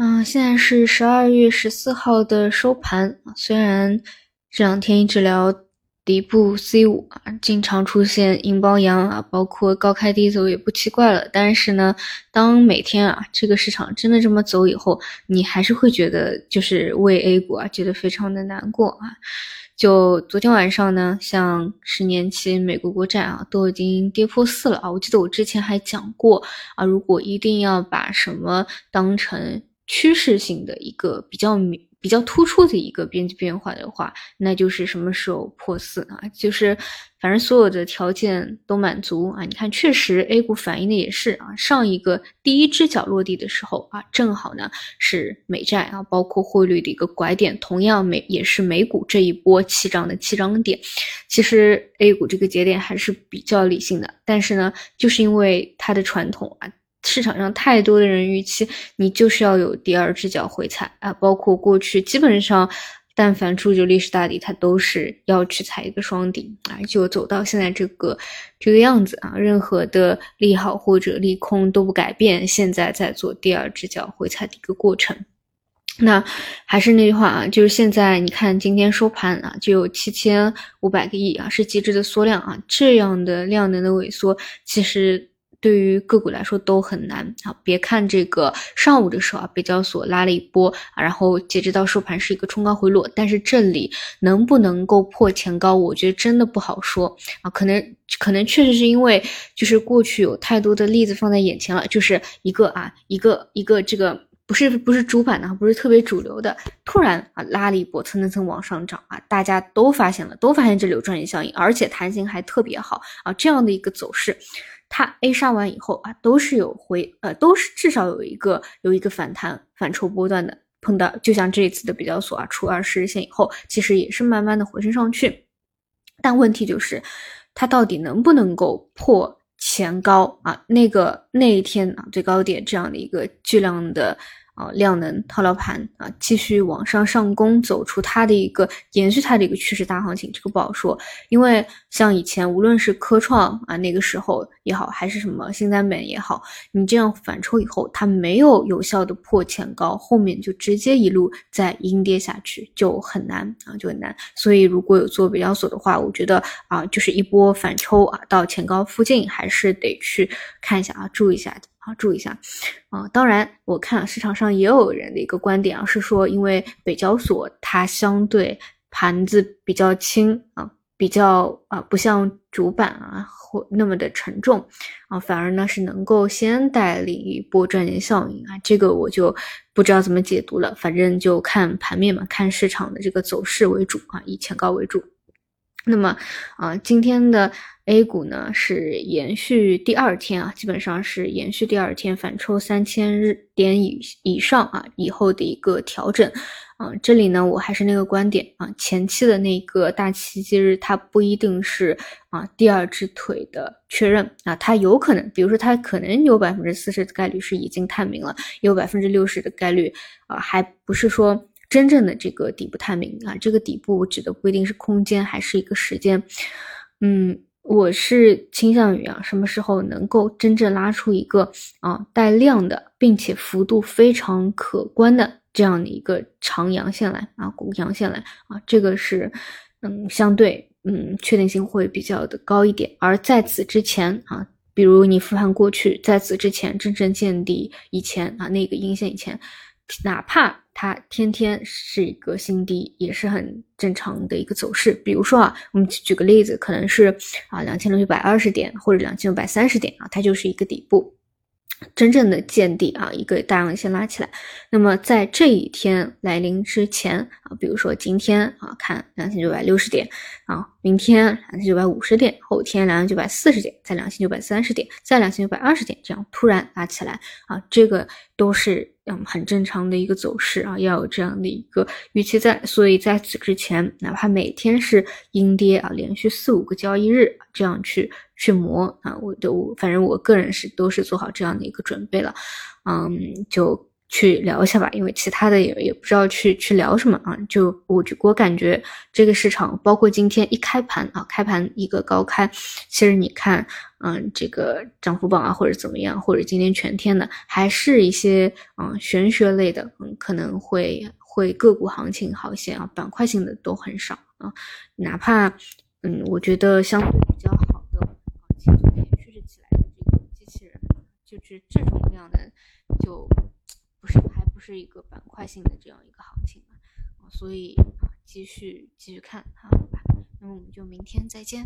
嗯，现在是十二月十四号的收盘虽然这两天一直聊底部 C 五啊，经常出现阴包阳啊，包括高开低走也不奇怪了。但是呢，当每天啊这个市场真的这么走以后，你还是会觉得就是为 A 股啊觉得非常的难过啊。就昨天晚上呢，像十年期美国国债啊都已经跌破四了啊。我记得我之前还讲过啊，如果一定要把什么当成。趋势性的一个比较明、比较突出的一个边际变化的话，那就是什么时候破四啊？就是反正所有的条件都满足啊。你看，确实 A 股反映的也是啊，上一个第一只脚落地的时候啊，正好呢是美债啊，包括汇率的一个拐点，同样美也是美股这一波起涨的起涨点。其实 A 股这个节点还是比较理性的，但是呢，就是因为它的传统啊。市场上太多的人预期你就是要有第二只脚回踩啊，包括过去基本上，但凡出就历史大底，它都是要去踩一个双顶啊，就走到现在这个这个样子啊，任何的利好或者利空都不改变，现在在做第二只脚回踩的一个过程。那还是那句话啊，就是现在你看今天收盘啊，就有七千五百个亿啊，是极致的缩量啊，这样的量能的萎缩，其实。对于个股来说都很难啊！别看这个上午的时候啊，北交所拉了一波啊，然后截止到收盘是一个冲高回落，但是这里能不能够破前高，我觉得真的不好说啊。可能可能确实是因为就是过去有太多的例子放在眼前了，就是一个啊一个一个这个不是不是主板的，不是特别主流的，突然啊拉了一波，蹭蹭蹭往上涨啊，大家都发现了，都发现这里有赚钱效应，而且弹性还特别好啊，这样的一个走势。它 A 杀完以后啊，都是有回，呃，都是至少有一个有一个反弹反抽波段的，碰到就像这一次的比较所啊，出二十日线以后，其实也是慢慢的回升上去，但问题就是它到底能不能够破前高啊？那个那一天啊最高点这样的一个巨量的。啊，量能套牢盘啊，继续往上上攻，走出它的一个延续它的一个趋势大行情，这个不好说。因为像以前无论是科创啊那个时候也好，还是什么新三板也好，你这样反抽以后，它没有有效的破前高，后面就直接一路在阴跌下去，就很难啊，就很难。所以如果有做北交所的话，我觉得啊，就是一波反抽啊，到前高附近还是得去看一下啊，注意一下的。注意一下，啊，当然，我看市场上也有人的一个观点啊，是说，因为北交所它相对盘子比较轻啊，比较啊不像主板啊或那么的沉重啊，反而呢是能够先带领一波赚钱效应啊，这个我就不知道怎么解读了，反正就看盘面嘛，看市场的这个走势为主啊，以前高为主。那么啊，今天的 A 股呢是延续第二天啊，基本上是延续第二天反抽三千日点以以上啊以后的一个调整啊。这里呢，我还是那个观点啊，前期的那个大奇迹日，它不一定是啊第二只腿的确认啊，它有可能，比如说它可能有百分之四十的概率是已经探明了，有百分之六十的概率啊，还不是说。真正的这个底部探明啊，这个底部指的不一定是空间，还是一个时间。嗯，我是倾向于啊，什么时候能够真正拉出一个啊带量的，并且幅度非常可观的这样的一个长阳线来啊，股阳线来啊，这个是嗯相对嗯确定性会比较的高一点。而在此之前啊，比如你复盘过去，在此之前真正见底以前啊，那个阴线以前。哪怕它天天是一个新低，也是很正常的一个走势。比如说啊，我们举个例子，可能是啊两千六百二十点或者两千六百三十点啊，它就是一个底部。真正的见底啊，一个大阳线拉起来。那么在这一天来临之前啊，比如说今天啊，看两千九百六十点啊，明天两千九百五十点，后天两千九百四十点，再两千九百三十点，再两千九百二十点，这样突然拉起来啊，这个都是嗯很正常的一个走势啊，要有这样的一个预期在。所以在此之前，哪怕每天是阴跌啊，连续四五个交易日这样去。去磨啊，我都反正我个人是都是做好这样的一个准备了，嗯，就去聊一下吧，因为其他的也也不知道去去聊什么啊。就我就我感觉这个市场，包括今天一开盘啊，开盘一个高开，其实你看，嗯，这个涨幅榜啊，或者怎么样，或者今天全天的，还是一些嗯玄学类的，嗯，可能会会个股行情好一些啊，板块性的都很少啊。哪怕嗯，我觉得相对比较好的啊，前几天趋势起来的这个机器人，就是这种量的就。不是还不是一个板块性的这样一个行情嘛，所以，继续继续看，好吧，那么我们就明天再见。